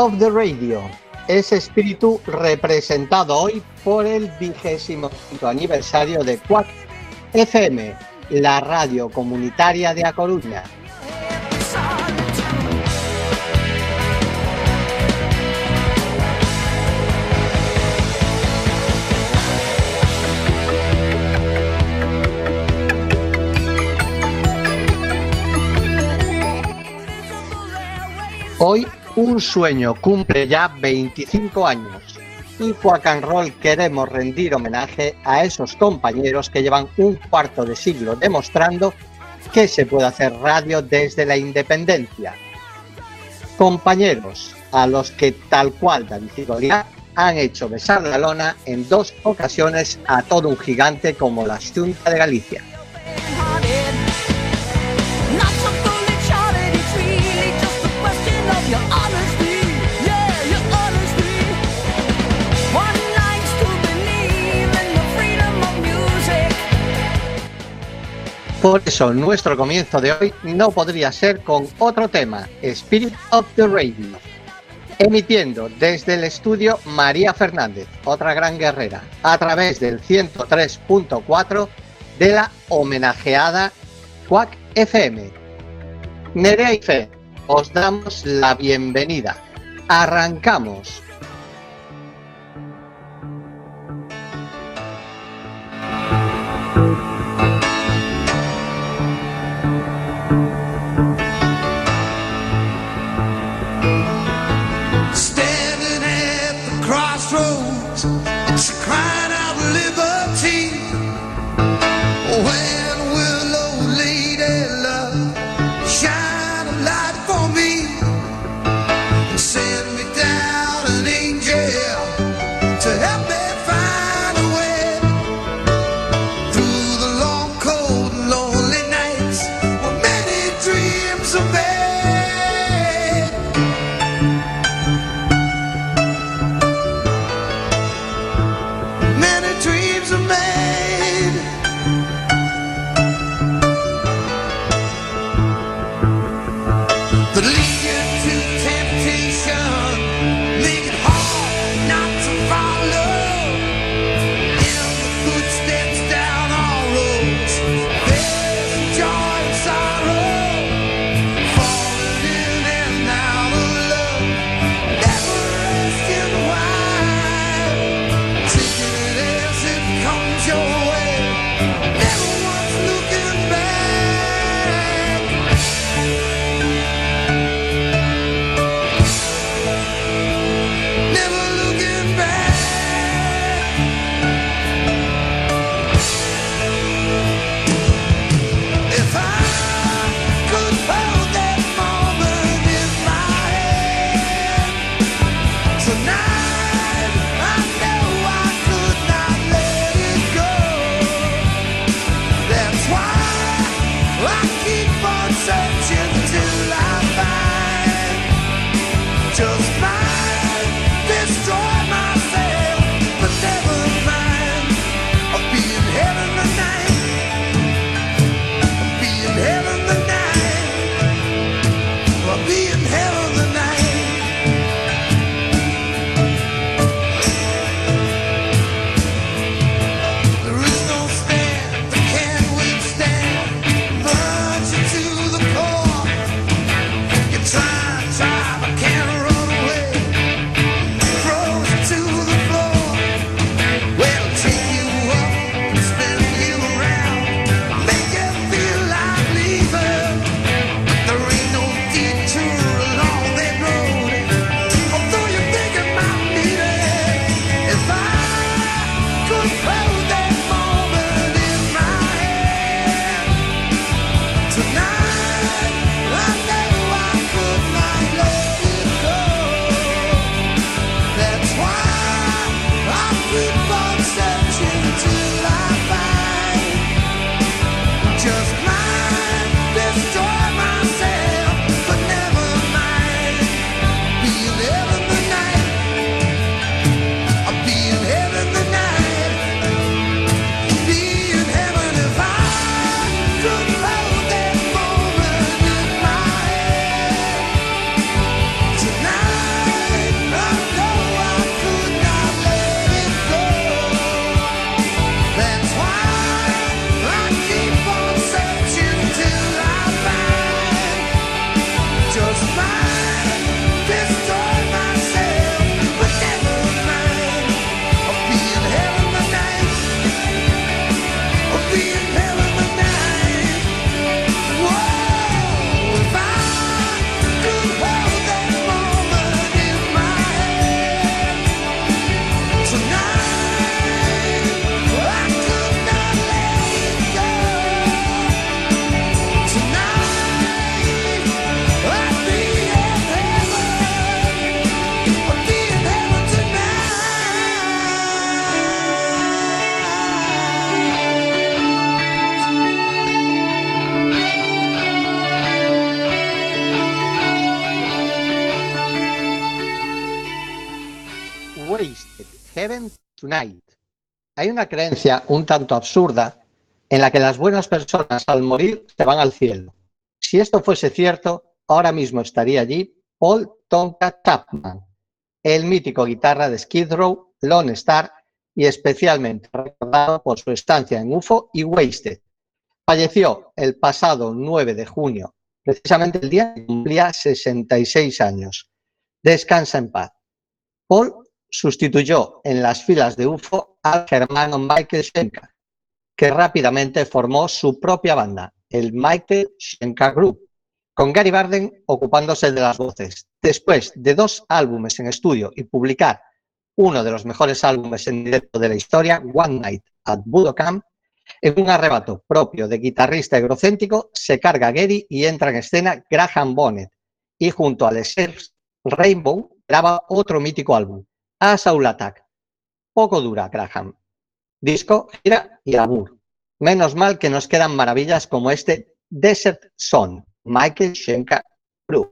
Of the Radio. Ese espíritu representado hoy por el vigésimo aniversario de Quack FM, la radio comunitaria de A Coruña. Hoy un sueño cumple ya 25 años y Roll queremos rendir homenaje a esos compañeros que llevan un cuarto de siglo demostrando que se puede hacer radio desde la independencia. Compañeros a los que tal cual David y han hecho besar la lona en dos ocasiones a todo un gigante como la Junta de Galicia. Por eso nuestro comienzo de hoy no podría ser con otro tema, Spirit of the Radio, emitiendo desde el estudio María Fernández, otra gran guerrera, a través del 103.4 de la homenajeada Quack FM. Nerea y Fe, os damos la bienvenida. Arrancamos. Yeah. Tonight. Hay una creencia un tanto absurda en la que las buenas personas al morir se van al cielo. Si esto fuese cierto, ahora mismo estaría allí Paul Tonka Chapman, el mítico guitarra de Skid Row, Lone Star y especialmente recordado por su estancia en UFO y Wasted. Falleció el pasado 9 de junio, precisamente el día que cumplía 66 años. Descansa en paz. Paul sustituyó en las filas de UFO al germano Michael Schenker, que rápidamente formó su propia banda, el Michael Schenker Group, con Gary Barden ocupándose de las voces. Después de dos álbumes en estudio y publicar uno de los mejores álbumes en directo de la historia, One Night at Budokan, en un arrebato propio de guitarrista egocéntrico, se carga Gary y entra en escena Graham Bonnet, y junto a Les Rainbow graba otro mítico álbum, A Soul Attack. Poco dura Graham. Disco, gira y amor. Menos mal que nos quedan maravillas como este Desert Son, Michael Schenker Group.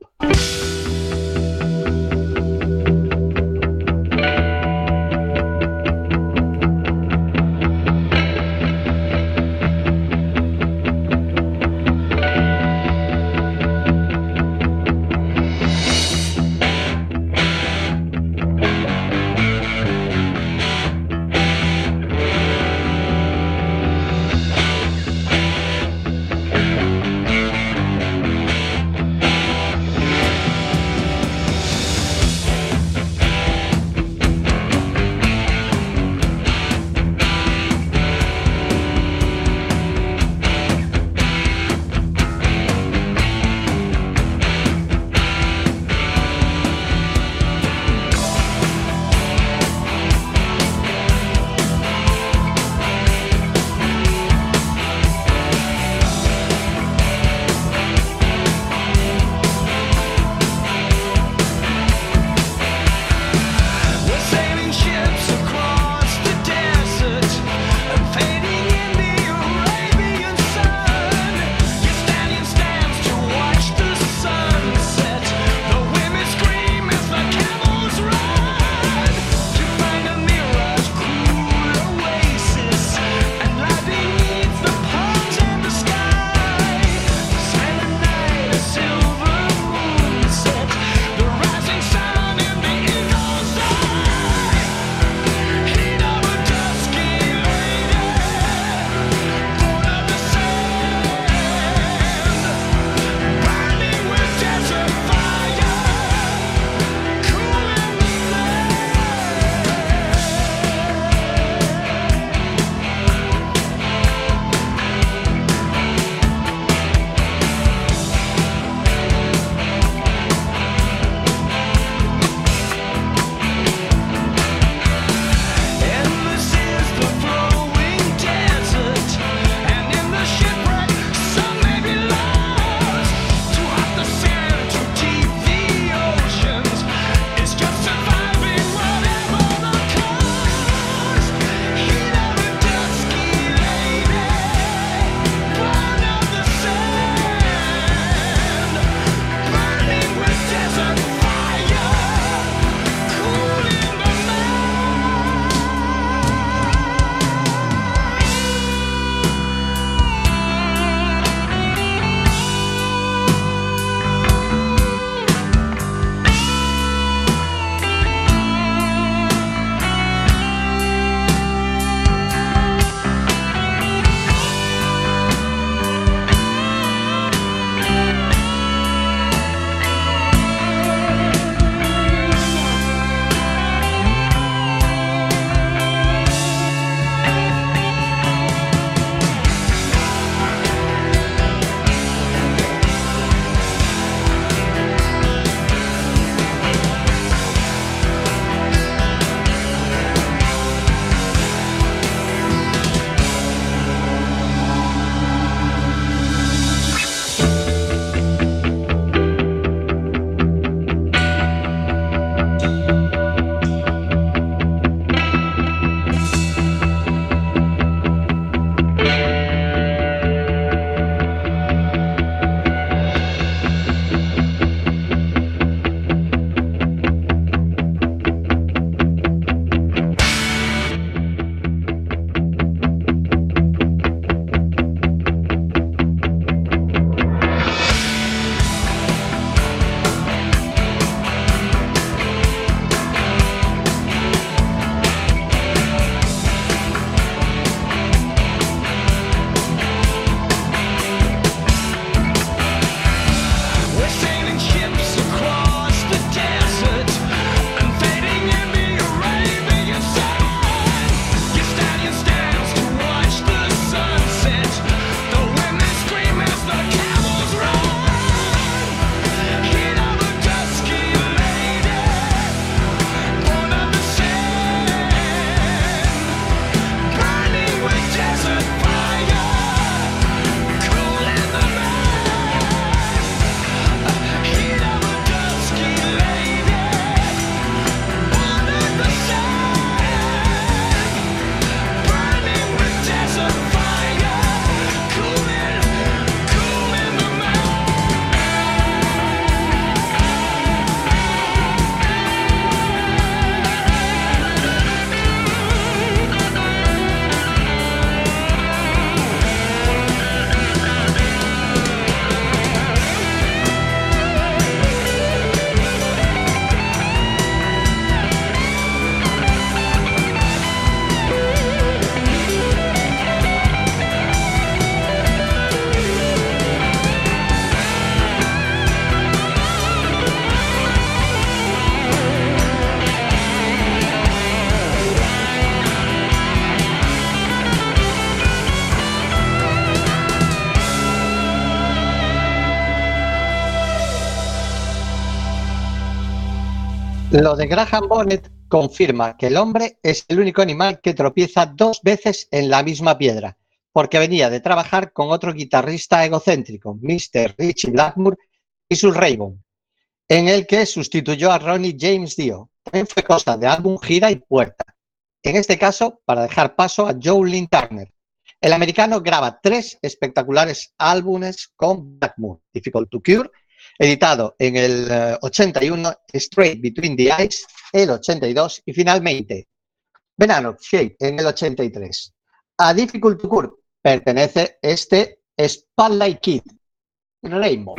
Lo de Graham Bonnet confirma que el hombre es el único animal que tropieza dos veces en la misma piedra, porque venía de trabajar con otro guitarrista egocéntrico, Mr. Richie Blackmore y su Raybon, en el que sustituyó a Ronnie James Dio. También fue cosa de álbum, gira y puerta. En este caso, para dejar paso a Joe Lynn Turner. El americano graba tres espectaculares álbumes con Blackmore, Difficult to Cure, editado en el eh, 81, Straight Between the Eyes, el 82 y finalmente Venano Shape en el 83. A Difficult to Cure pertenece este Spotlight Kid, Rainbow.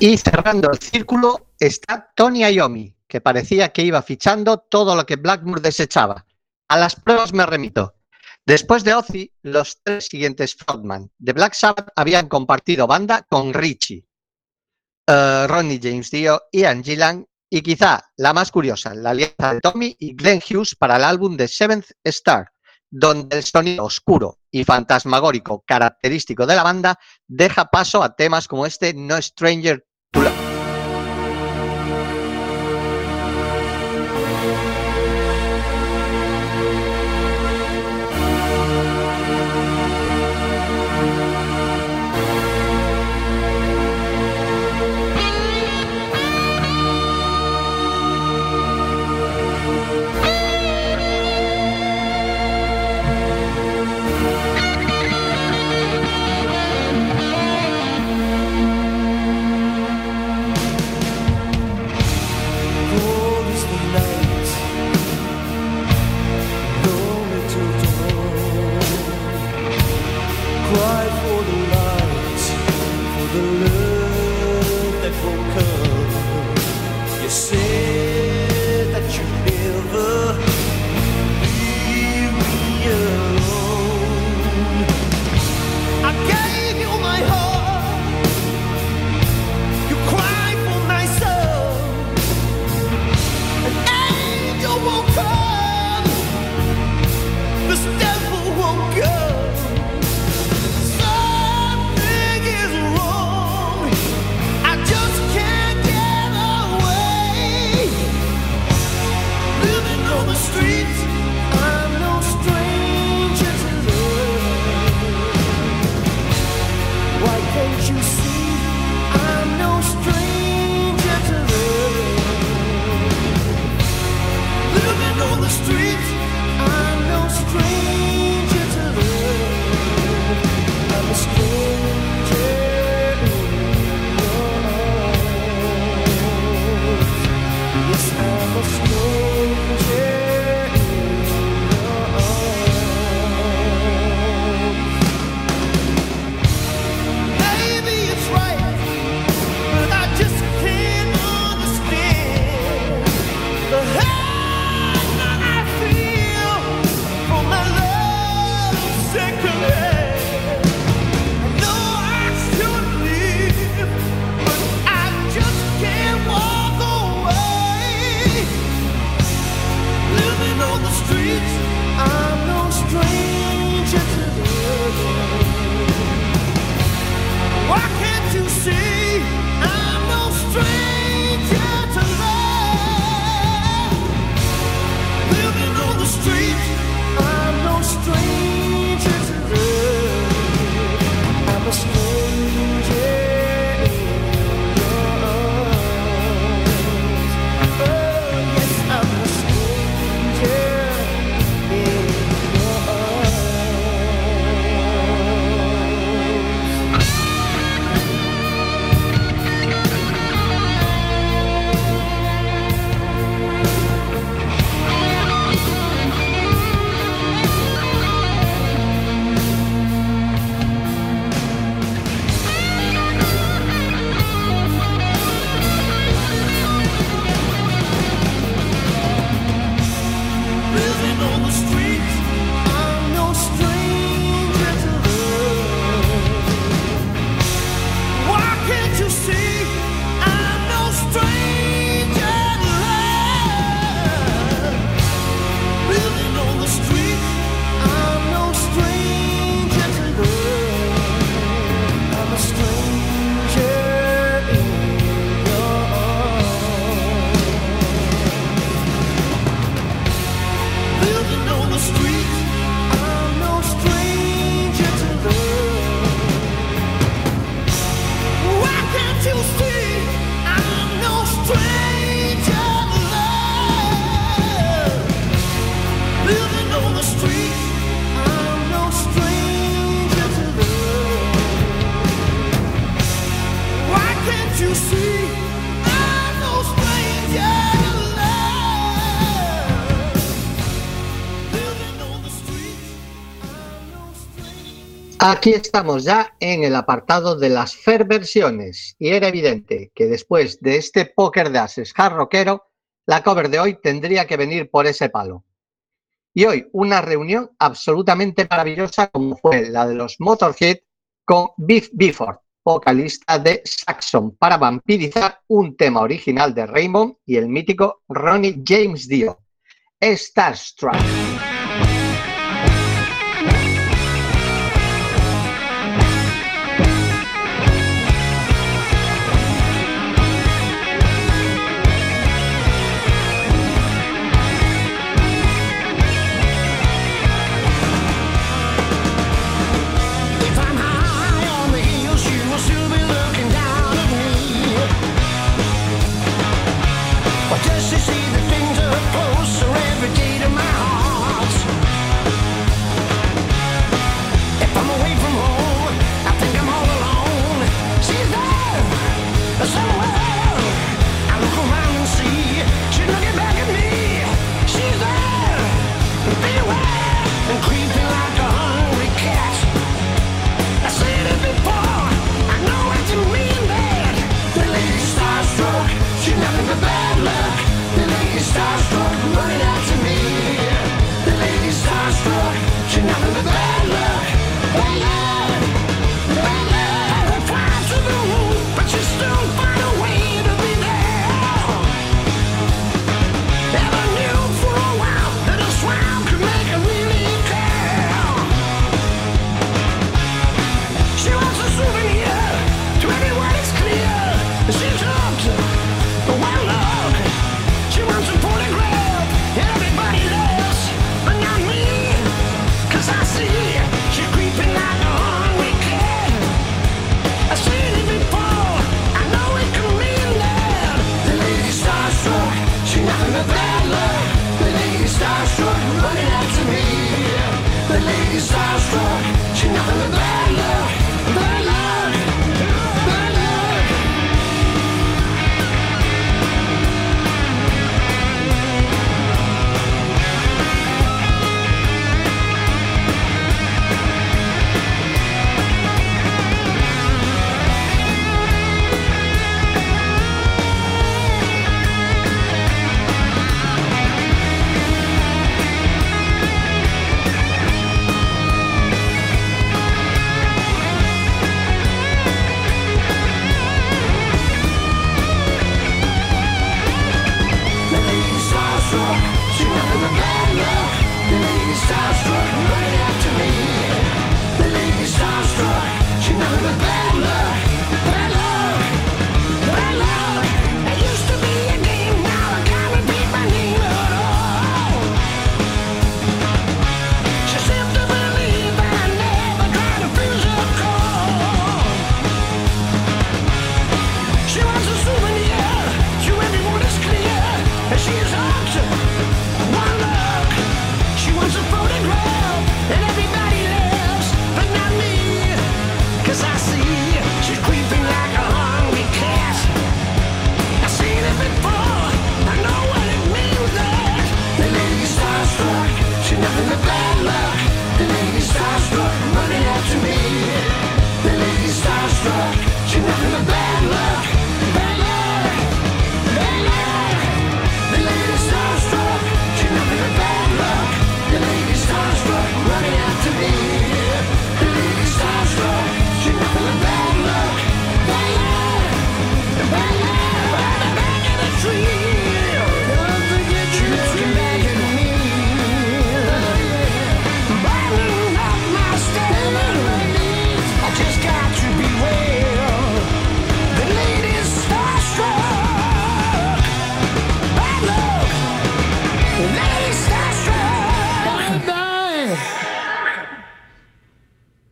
Y cerrando el círculo está Tony Iommi, que parecía que iba fichando todo lo que Blackmore desechaba. A las pruebas me remito. Después de Ozzy, los tres siguientes frontman de Black Sabbath habían compartido banda con Richie, uh, Ronnie James Dio, Ian Gillan y quizá la más curiosa, la alianza de Tommy y Glenn Hughes para el álbum de Seventh Star, donde el sonido oscuro y fantasmagórico característico de la banda deja paso a temas como este No Stranger Aquí estamos ya en el apartado de las fair versiones y era evidente que después de este póker de ases hard rockero, la cover de hoy tendría que venir por ese palo. Y hoy una reunión absolutamente maravillosa como fue la de los Motorhead con Biff Bifford, vocalista de Saxon, para vampirizar un tema original de Raymond y el mítico Ronnie James Dio, Starstruck.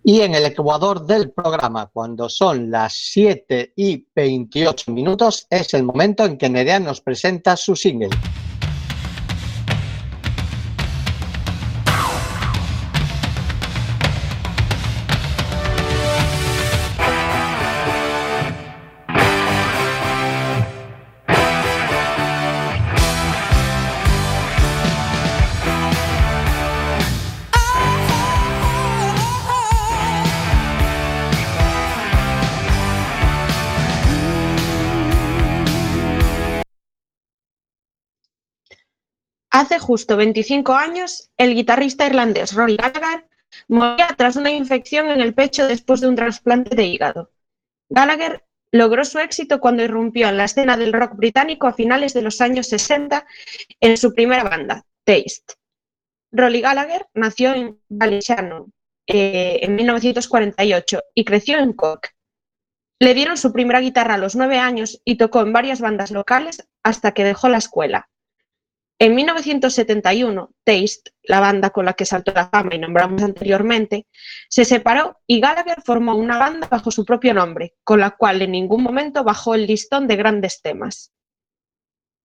Y en el ecuador del programa, cuando son las 7 y 28 minutos, es el momento en que Nerea nos presenta su single. Hace justo 25 años, el guitarrista irlandés Rory Gallagher moría tras una infección en el pecho después de un trasplante de hígado. Gallagher logró su éxito cuando irrumpió en la escena del rock británico a finales de los años 60 en su primera banda, Taste. Rolly Gallagher nació en Ballyshannon eh, en 1948 y creció en Cork. Le dieron su primera guitarra a los nueve años y tocó en varias bandas locales hasta que dejó la escuela. En 1971, Taste, la banda con la que saltó la fama y nombramos anteriormente, se separó y Gallagher formó una banda bajo su propio nombre, con la cual en ningún momento bajó el listón de grandes temas.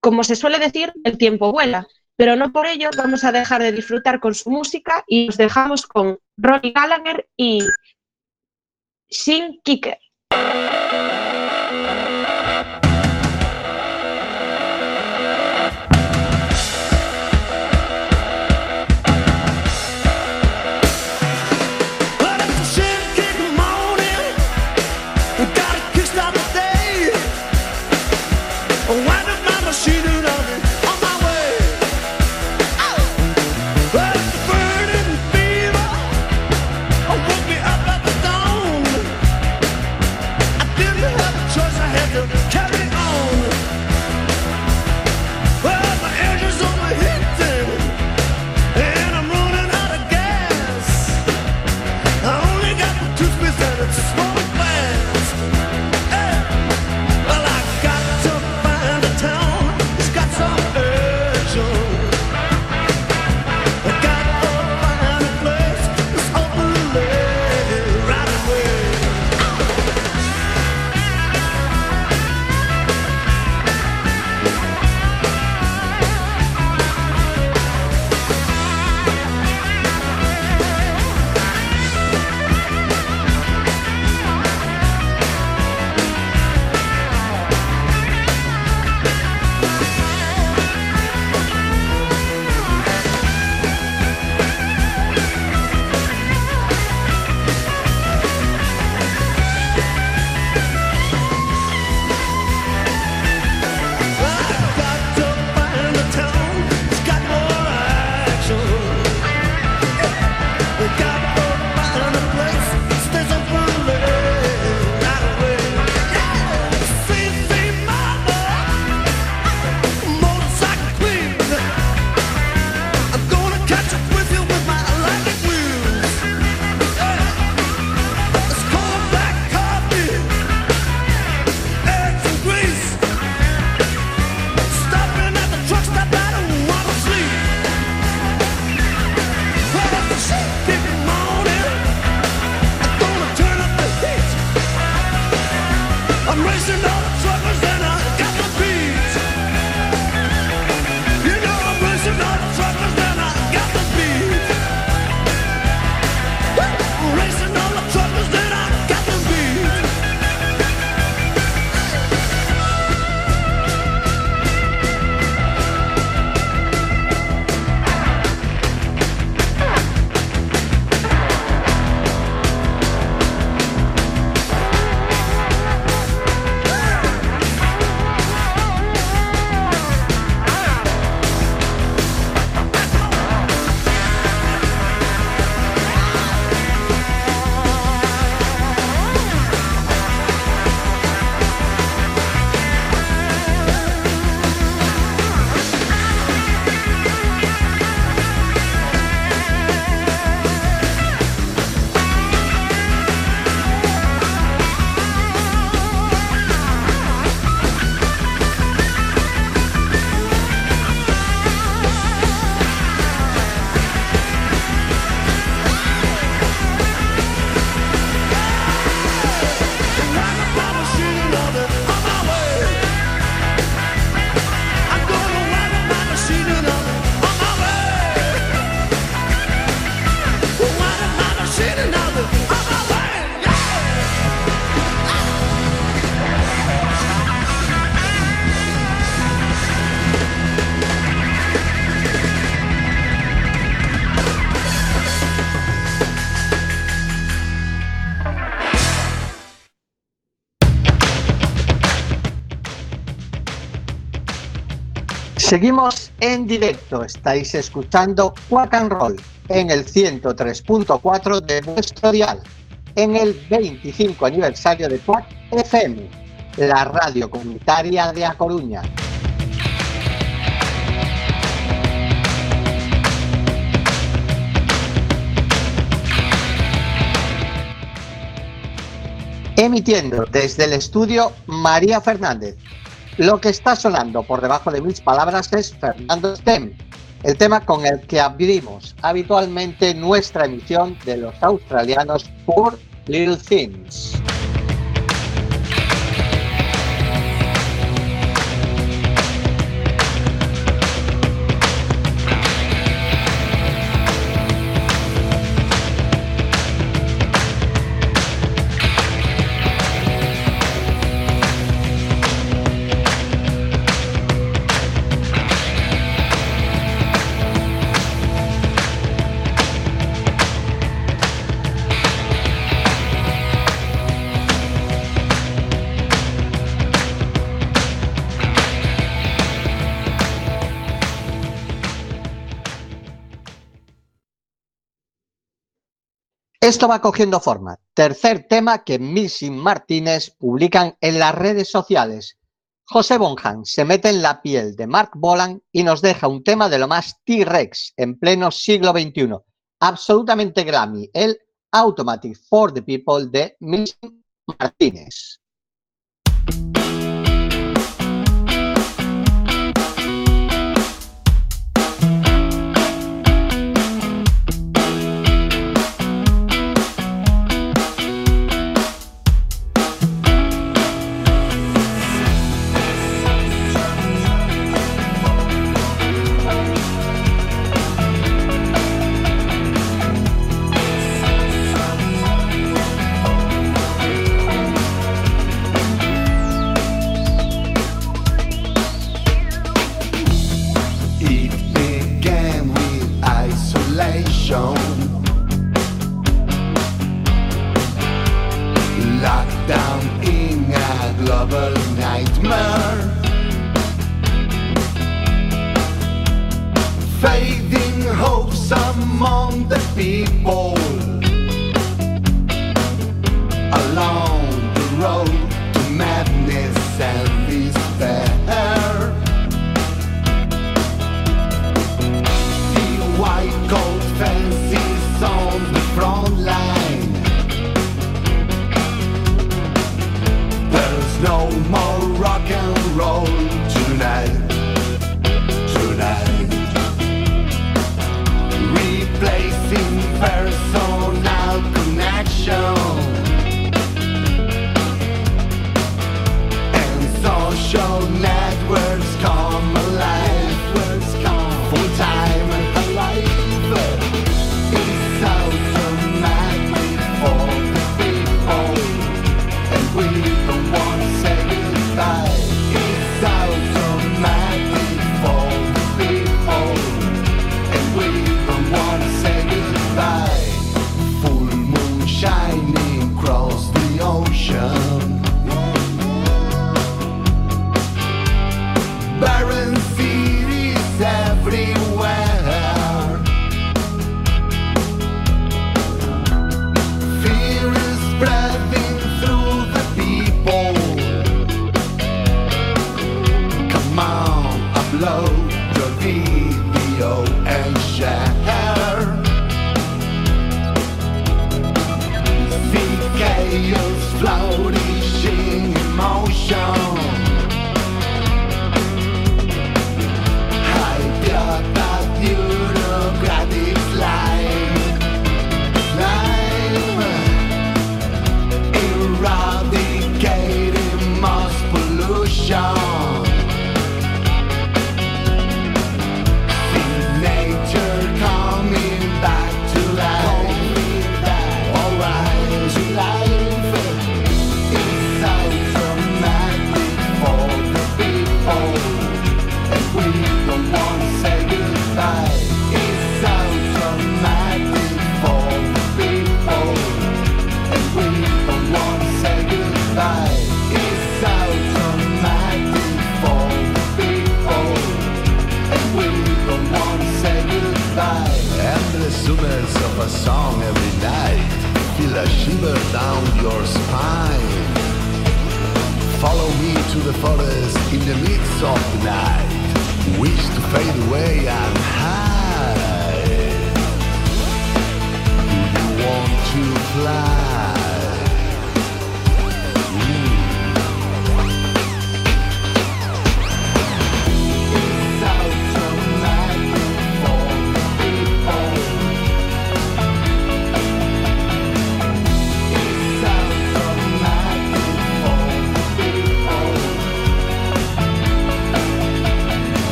Como se suele decir, el tiempo vuela, pero no por ello vamos a dejar de disfrutar con su música y nos dejamos con Ronnie Gallagher y Shin Kicker. Seguimos en directo, estáis escuchando Quack and Roll en el 103.4 de vuestro dial, en el 25 aniversario de Quack FM, la radio comunitaria de A Coruña. Emitiendo desde el estudio María Fernández, lo que está sonando por debajo de mis palabras es Fernando Stem, el tema con el que abrimos habitualmente nuestra emisión de los australianos Poor Little Things. Esto va cogiendo forma. Tercer tema que Missy Martínez publican en las redes sociales. José Bonham se mete en la piel de Mark Bolan y nos deja un tema de lo más T-Rex en pleno siglo XXI. Absolutamente Grammy, el Automatic for the People de Missy Martínez.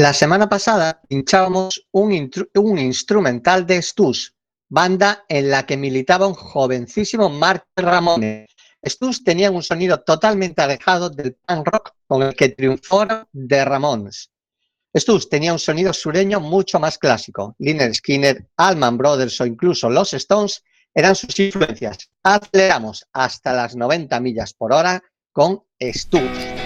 La semana pasada pinchábamos un, instrumental de Stus, banda en la que militaba un jovencísimo Mark Ramone. Stus tenía un sonido totalmente alejado del punk rock con el que triunfó de Ramones. Stus tenía un sonido sureño mucho más clásico. Liner Skinner, Allman Brothers o incluso los Stones eran sus influencias. Aceleramos hasta las 90 millas por hora con Stus.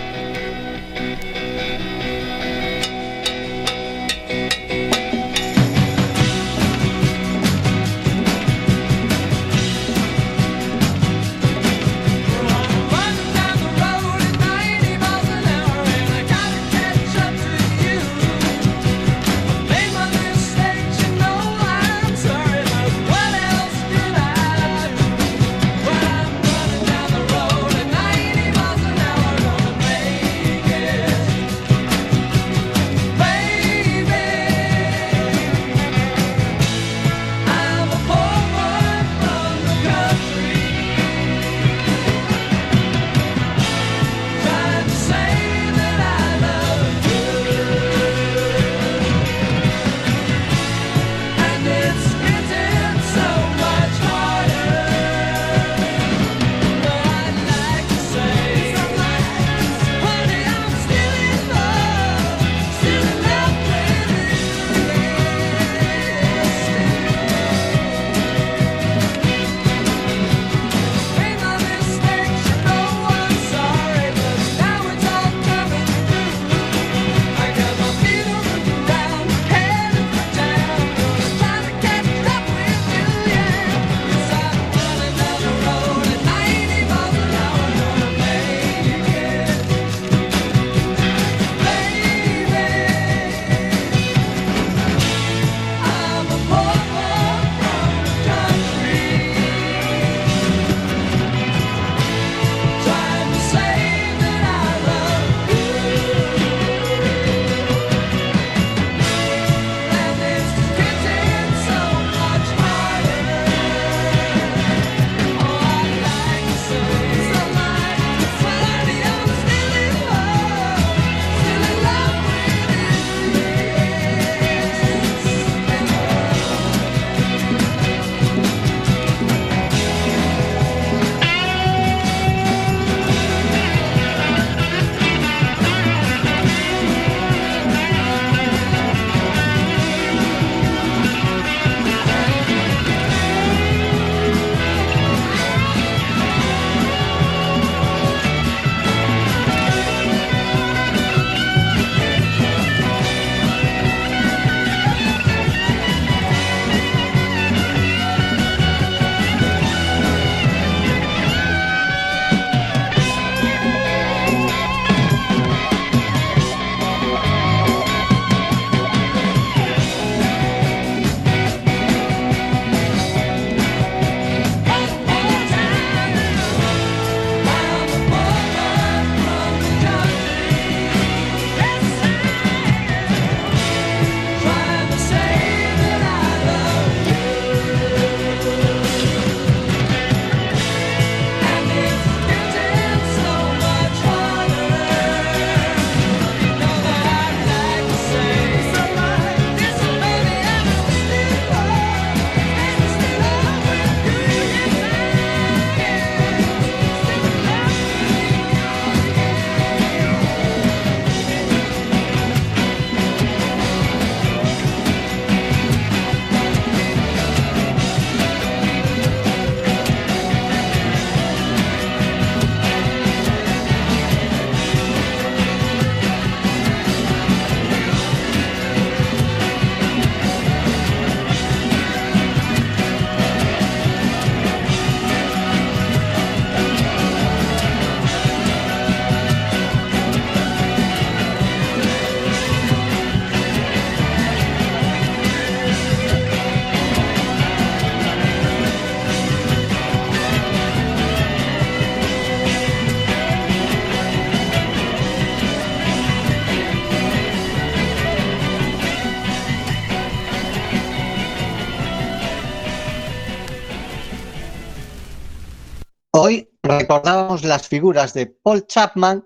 Recordábamos las figuras de Paul Chapman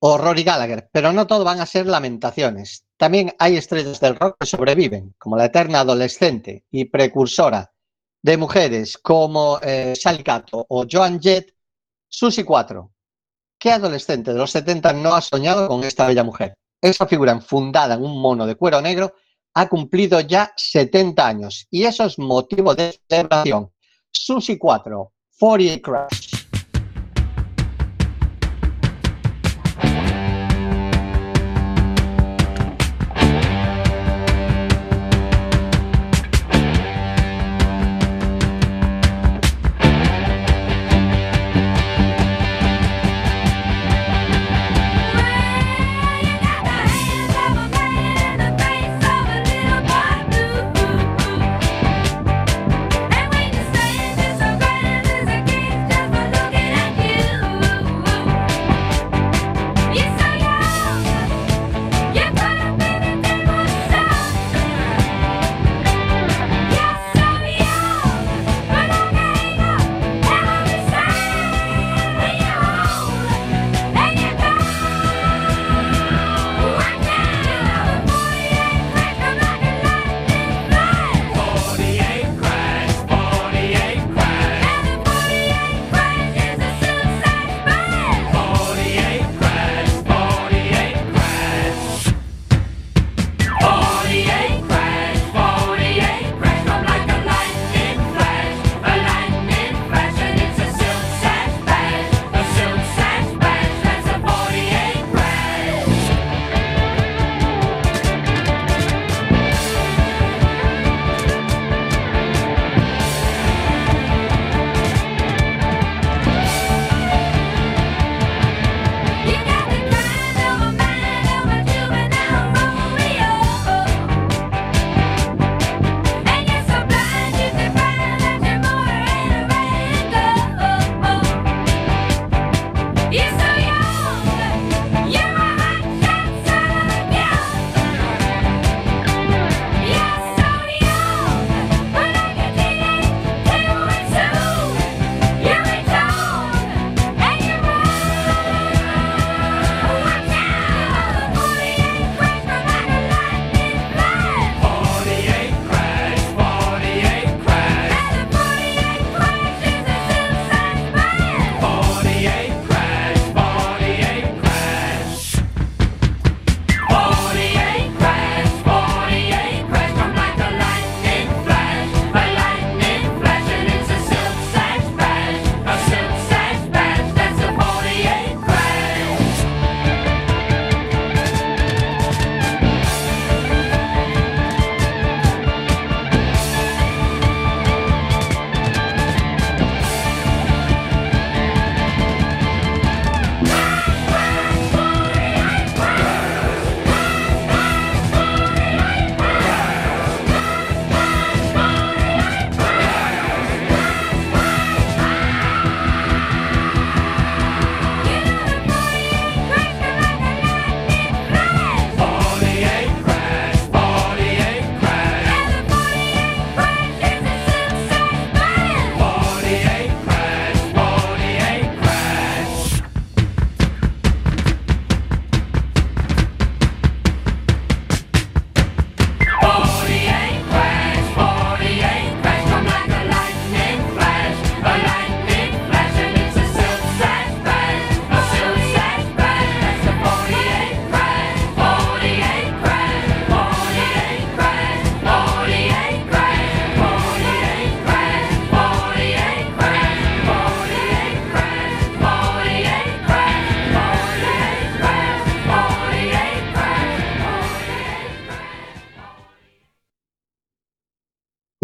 o Rory Gallagher, pero no todo van a ser lamentaciones. También hay estrellas del rock que sobreviven, como la eterna adolescente y precursora de mujeres como eh, o Joan Jett, Susie 4. ¿Qué adolescente de los 70 no ha soñado con esta bella mujer? Esa figura enfundada en un mono de cuero negro ha cumplido ya 70 años y eso es motivo de celebración. Susie 4, 48 Crash.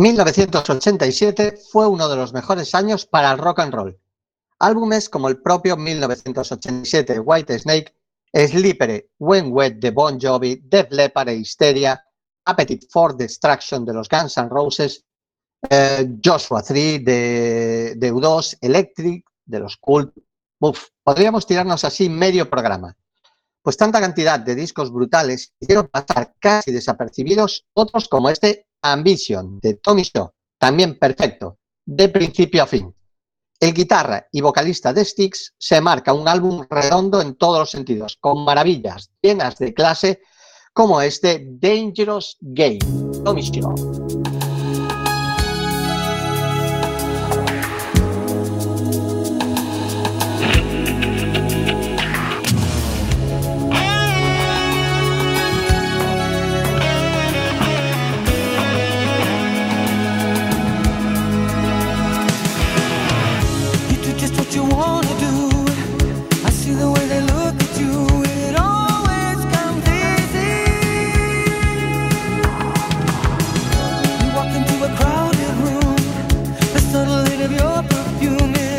1987 fue uno de los mejores años para el rock and roll. Álbumes como el propio 1987 White Snake, Slippery, When Wet de Bon Jovi, Def Leppard e Appetite for Destruction de los Guns N' Roses, eh, Joshua 3 de, de U2, Electric de los Cult. Podríamos tirarnos así medio programa. Pues tanta cantidad de discos brutales hicieron pasar casi desapercibidos otros como este Ambition de Tommy Shaw, también perfecto, de principio a fin. El guitarra y vocalista de Styx se marca un álbum redondo en todos los sentidos, con maravillas llenas de clase como este Dangerous Game. of your perfume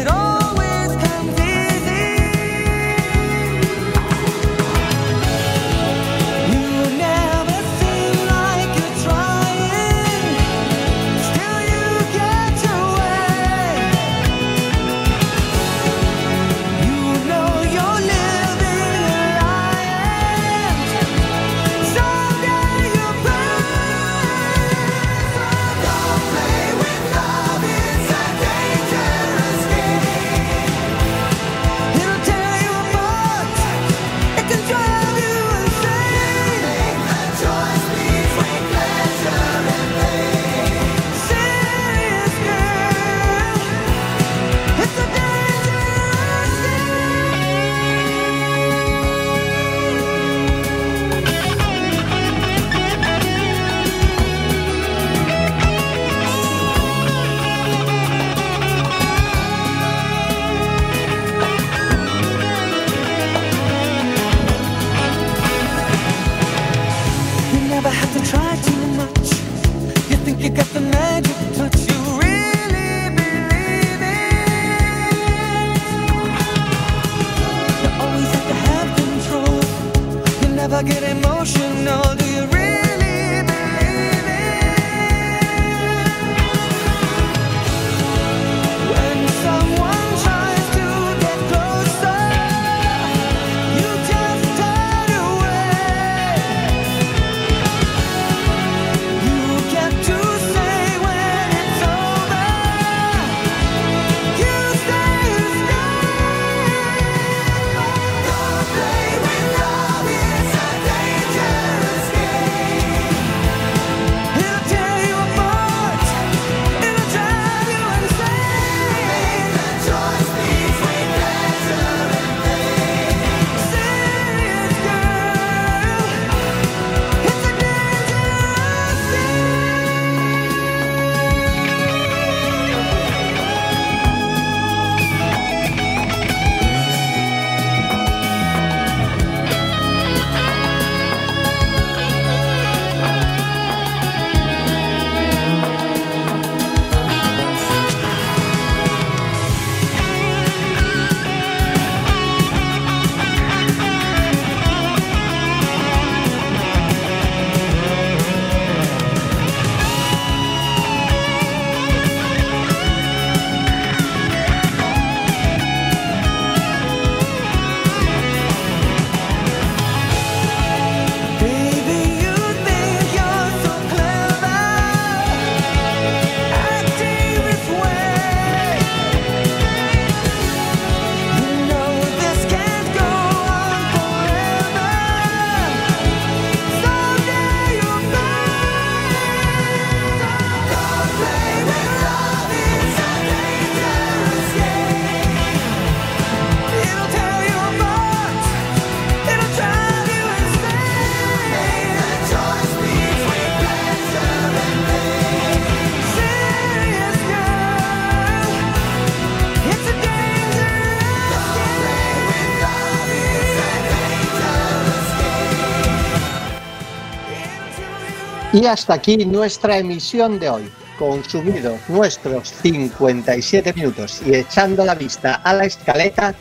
Y hasta aquí nuestra emisión de hoy. Consumidos nuestros 57 minutos y echando la vista a la escaleta,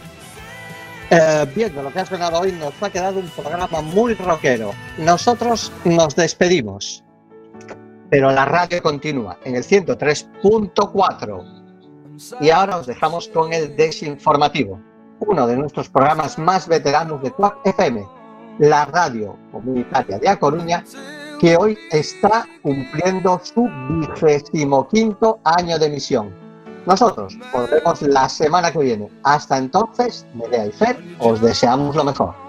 eh, viendo lo que ha sonado hoy, nos ha quedado un programa muy rockero. Nosotros nos despedimos, pero la radio continúa en el 103.4. Y ahora os dejamos con el desinformativo, uno de nuestros programas más veteranos de Quack FM, la radio comunitaria de A Coruña que hoy está cumpliendo su vigésimo quinto año de emisión. Nosotros volvemos la semana que viene. Hasta entonces, Medea y Fer, os deseamos lo mejor.